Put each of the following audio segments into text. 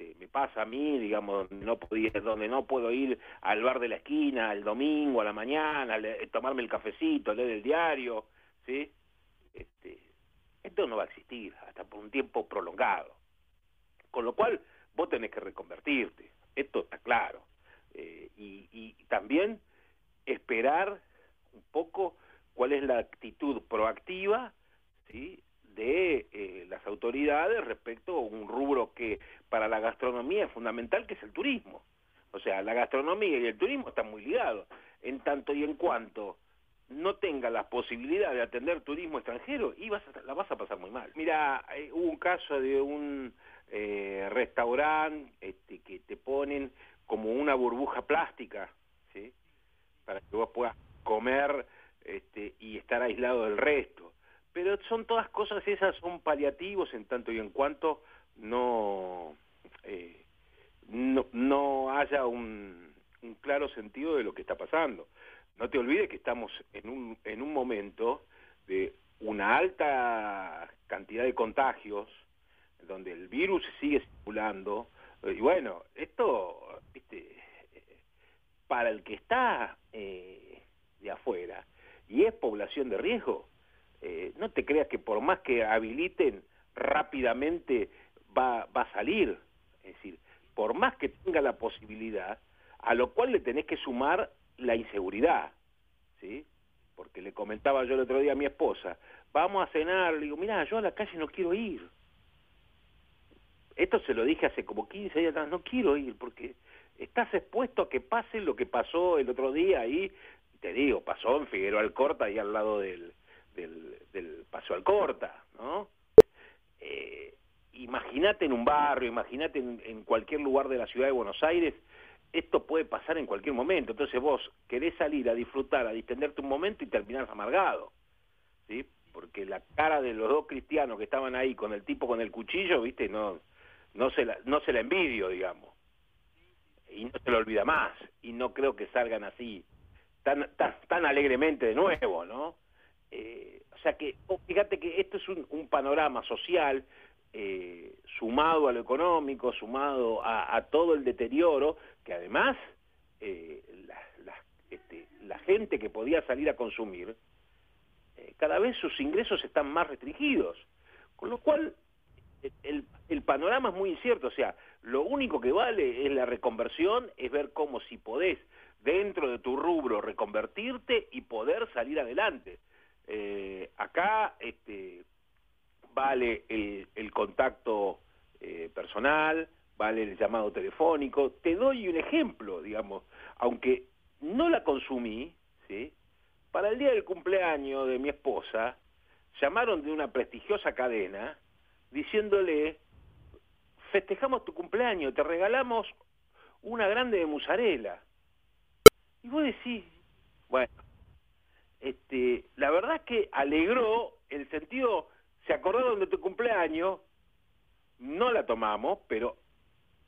este, me pasa a mí, digamos, donde no, podía, donde no puedo ir al bar de la esquina el domingo a la mañana, tomarme el cafecito, leer el diario, ¿sí? Este, esto no va a existir hasta por un tiempo prolongado. Con lo cual, vos tenés que reconvertirte, esto está claro. Eh, y, y también esperar un poco cuál es la actitud proactiva ¿sí? De eh, las autoridades respecto a un rubro que para la gastronomía es fundamental, que es el turismo. O sea, la gastronomía y el turismo están muy ligados. En tanto y en cuanto no tenga la posibilidad de atender turismo extranjero, y vas la vas a pasar muy mal. Mira, eh, hubo un caso de un eh, restaurante este, que te ponen como una burbuja plástica, ¿sí? Para que vos puedas comer este, y estar aislado del resto. Pero son todas cosas, esas son paliativos en tanto y en cuanto no, eh, no, no, haya un, claro sentido de lo que está pasando. No te olvides que estamos en un, en un momento de una alta cantidad de contagios, donde el virus sigue circulando, y bueno, esto, viste, para el que está eh, de afuera y es población de riesgo, eh, no te creas que por más que habiliten rápidamente va, va a salir. Es decir, por más que tenga la posibilidad, a lo cual le tenés que sumar la inseguridad, ¿sí? Porque le comentaba yo el otro día a mi esposa, vamos a cenar, le digo, mira, yo a la calle no quiero ir. Esto se lo dije hace como 15 días atrás, no quiero ir porque estás expuesto a que pase lo que pasó el otro día ahí, te digo, pasó en Figueroa Alcorta, ahí al lado del, del, del Paso Alcorta, ¿no? Eh, imagínate en un barrio, imagínate en, cualquier lugar de la ciudad de Buenos Aires, esto puede pasar en cualquier momento. Entonces vos querés salir a disfrutar, a distenderte un momento y terminás amargado, ¿sí? Porque la cara de los dos cristianos que estaban ahí con el tipo con el cuchillo, ¿viste? No, no, se, la, no se la envidio, digamos. Y no se lo olvida más. Y no creo que salgan así, tan, tan, tan alegremente de nuevo, ¿no? Eh, o sea que, oh, fíjate que esto es un, panorama social eh, sumado a lo económico, sumado a, todo el deterioro, que además eh, este, la, gente que podía salir a consumir, cada vez sus ingresos están más restringidos. Con lo cual, el, el, panorama es muy incierto. O sea, lo único que vale es la reconversión, es ver cómo si podés dentro de tu rubro reconvertirte y poder salir adelante. Eh, acá este, vale el, contacto eh, personal, vale el llamado telefónico. Te doy un ejemplo, digamos, aunque no la consumí, ¿sí? para el día del cumpleaños de mi esposa, llamaron de una prestigiosa cadena diciéndole, festejamos tu cumpleaños, te regalamos una grande de musarela. Y vos decís, bueno, este, la verdad es que alegró el sentido, se acordaron de tu cumpleaños, no la tomamos, pero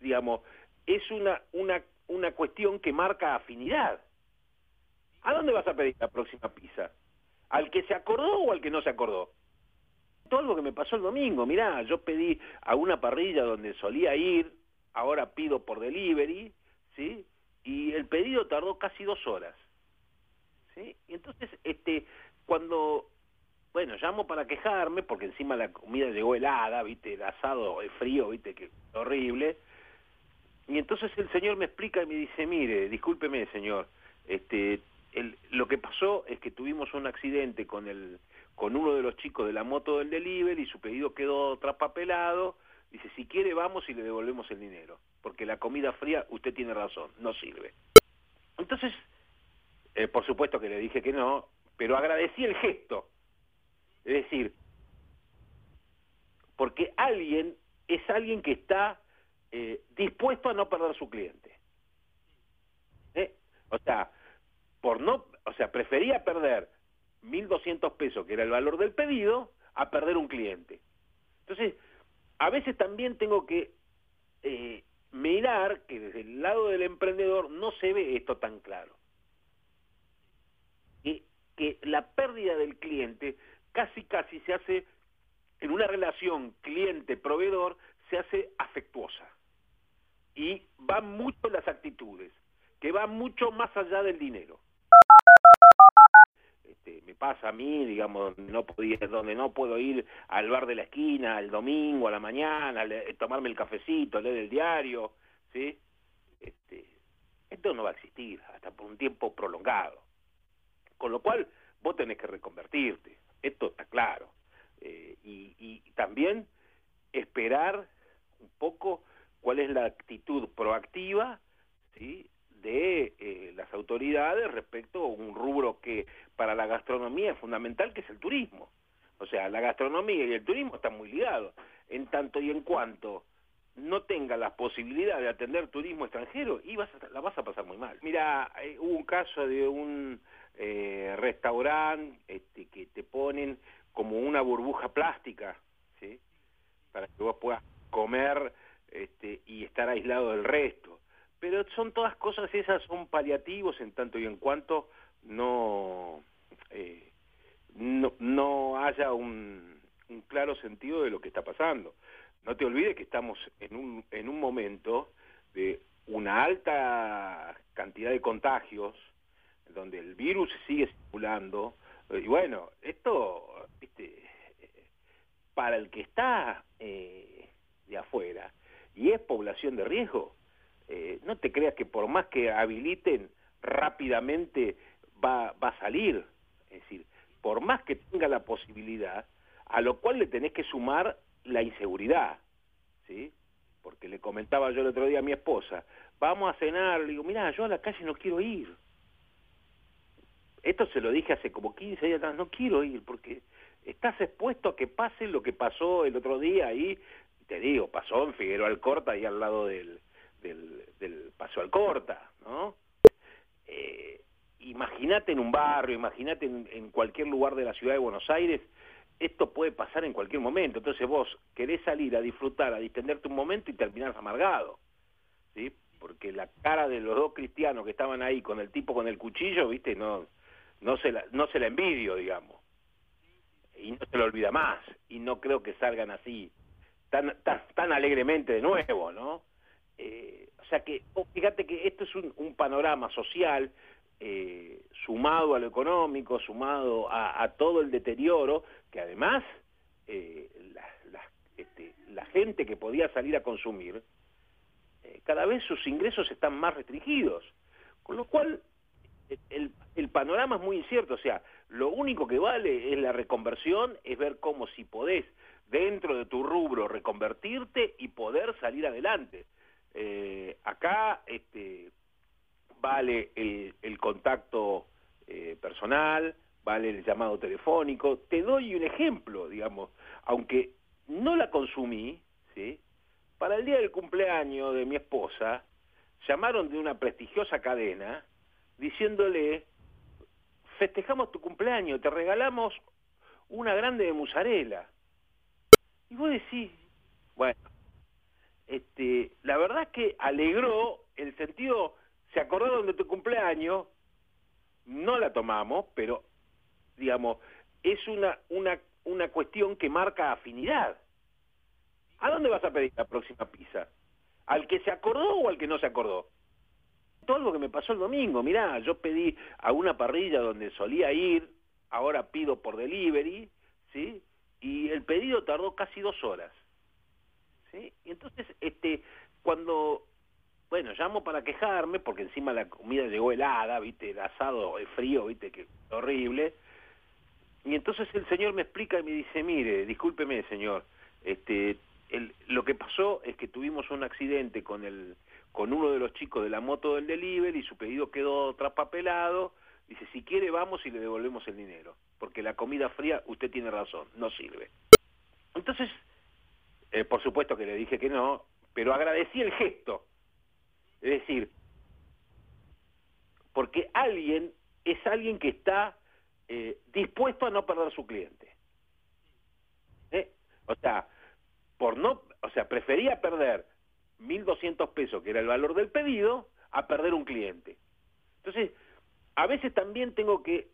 digamos, es una, una, una cuestión que marca afinidad. ¿A dónde vas a pedir la próxima pizza? ¿Al que se acordó o al que no se acordó? Todo lo que me pasó el domingo, mirá, yo pedí a una parrilla donde solía ir, ahora pido por delivery, ¿sí? Y el pedido tardó casi dos horas. ¿Sí? Y entonces, este, cuando, bueno, llamo para quejarme, porque encima la comida llegó helada, viste, el asado es frío, viste, que horrible, y entonces el señor me explica y me dice, mire, discúlpeme señor, este, el, lo que pasó es que tuvimos un accidente con el con uno de los chicos de la moto del delivery y su pedido quedó traspapelado. Dice, si quiere vamos y le devolvemos el dinero, porque la comida fría, usted tiene razón, no sirve. Entonces, eh, por supuesto que le dije que no, pero agradecí el gesto. Es decir, porque alguien es alguien que está eh, dispuesto a no perder su cliente. ¿Eh? O sea, por no, o sea, prefería perder 1.200 pesos, que era el valor del pedido, a perder un cliente. Entonces, a veces también tengo que mirar que desde el lado del emprendedor no se ve esto tan claro que la pérdida del cliente casi casi se hace en una relación cliente-proveedor se hace afectuosa. van mucho las actitudes, que van mucho más allá del dinero. Este, me pasa a mí, digamos, no podía, donde no puedo ir al bar de la esquina el domingo a la mañana, tomarme el cafecito, leer el diario, ¿sí? Este, esto no va a existir hasta por un tiempo prolongado. Con lo cual, vos tenés que reconvertirte, esto está claro. Eh, y, también esperar un poco cuál es la actitud proactiva ¿sí? de eh, las autoridades respecto a un rubro que para la gastronomía es fundamental, que es el turismo. O sea, la gastronomía y el turismo están muy ligados. En tanto y en cuanto no tenga la posibilidad de atender turismo extranjero, y vas la vas a pasar muy mal. Mira, eh, hubo un caso de un eh, restaurante este, que te ponen como una burbuja plástica. Para que vos puedas comer este, y estar aislado del resto. Pero son todas cosas, esas son paliativos en tanto y en cuanto no, eh, no, no, haya un, un, claro sentido de lo que está pasando. No te olvides que estamos en un, en un momento de una alta cantidad de contagios, donde el virus sigue circulando, y bueno, esto, para el que está eh, de afuera, y es población de riesgo, eh, no te creas que por más que habiliten rápidamente va, va a salir. Es decir, por más que tenga la posibilidad, a lo cual le tenés que sumar la inseguridad, ¿sí? Porque le comentaba yo el otro día a mi esposa, vamos a cenar, le digo, mira, yo a la calle no quiero ir. Esto se lo dije hace como 15 días atrás, no quiero ir porque estás expuesto a que pase lo que pasó el otro día ahí te digo, pasó en Figueroa Alcorta, ahí al lado del, del, del Paso Alcorta, ¿no? Eh, imagínate en un barrio, imagínate en, cualquier lugar de la ciudad de Buenos Aires, esto puede pasar en cualquier momento. Entonces vos querés salir a disfrutar, a distenderte un momento y terminás amargado, ¿sí? Porque la cara de los dos cristianos que estaban ahí con el tipo con el cuchillo, ¿viste? No, no, se, la, no se la envidio, digamos. Y no se lo olvida más. Y no creo que salgan así tan, tan, alegremente de nuevo, ¿no? Eh, o sea que, oh, fíjate que esto es un, panorama social eh, sumado a lo económico, sumado a, todo el deterioro, que además eh, este, la, gente que podía salir a consumir, cada vez sus ingresos están más restringidos, con lo cual el, el, panorama es muy incierto, o sea, lo único que vale es la reconversión, es ver cómo si podés dentro de tu rubro reconvertirte y poder salir adelante. Eh, acá este, vale el, contacto eh, personal, vale el llamado telefónico. Te doy un ejemplo, digamos, aunque no la consumí, ¿sí? para el día del cumpleaños de mi esposa, llamaron de una prestigiosa cadena diciéndole, festejamos tu cumpleaños, te regalamos una grande de musarela. Y vos decís, bueno, este, la verdad es que alegró el sentido, se acordaron de tu cumpleaños, no la tomamos, pero digamos, es una, una, una cuestión que marca afinidad. ¿A dónde vas a pedir la próxima pizza? ¿Al que se acordó o al que no se acordó? Todo lo que me pasó el domingo, mirá, yo pedí a una parrilla donde solía ir, ahora pido por delivery, ¿sí? y el pedido tardó casi dos horas. ¿sí? Y entonces, este, cuando, bueno, llamo para quejarme, porque encima la comida llegó helada, viste, el asado es frío, viste, que horrible. Y entonces el señor me explica y me dice, mire, discúlpeme, señor, este, el, lo que pasó es que tuvimos un accidente con el con uno de los chicos de la moto del delivery su pedido quedó traspapelado Dice, si quiere vamos y le devolvemos el dinero, porque la comida fría, usted tiene razón, no sirve. Entonces, eh, por supuesto que le dije que no, pero agradecí el gesto. Es decir, porque alguien es alguien que está eh, dispuesto a no perder su cliente. ¿Eh? O sea, por no, o sea, prefería perder 1.200 pesos, que era el valor del pedido, a perder un cliente. Entonces, a veces también tengo que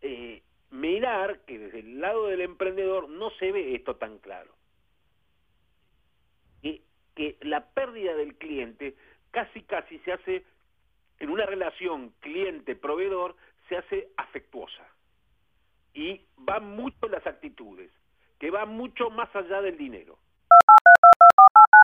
eh, mirar que desde el lado del emprendedor no se ve esto tan claro. Y que la pérdida del cliente casi casi se hace, en una relación cliente-proveedor, se hace afectuosa. Y van mucho las actitudes, que van mucho más allá del dinero.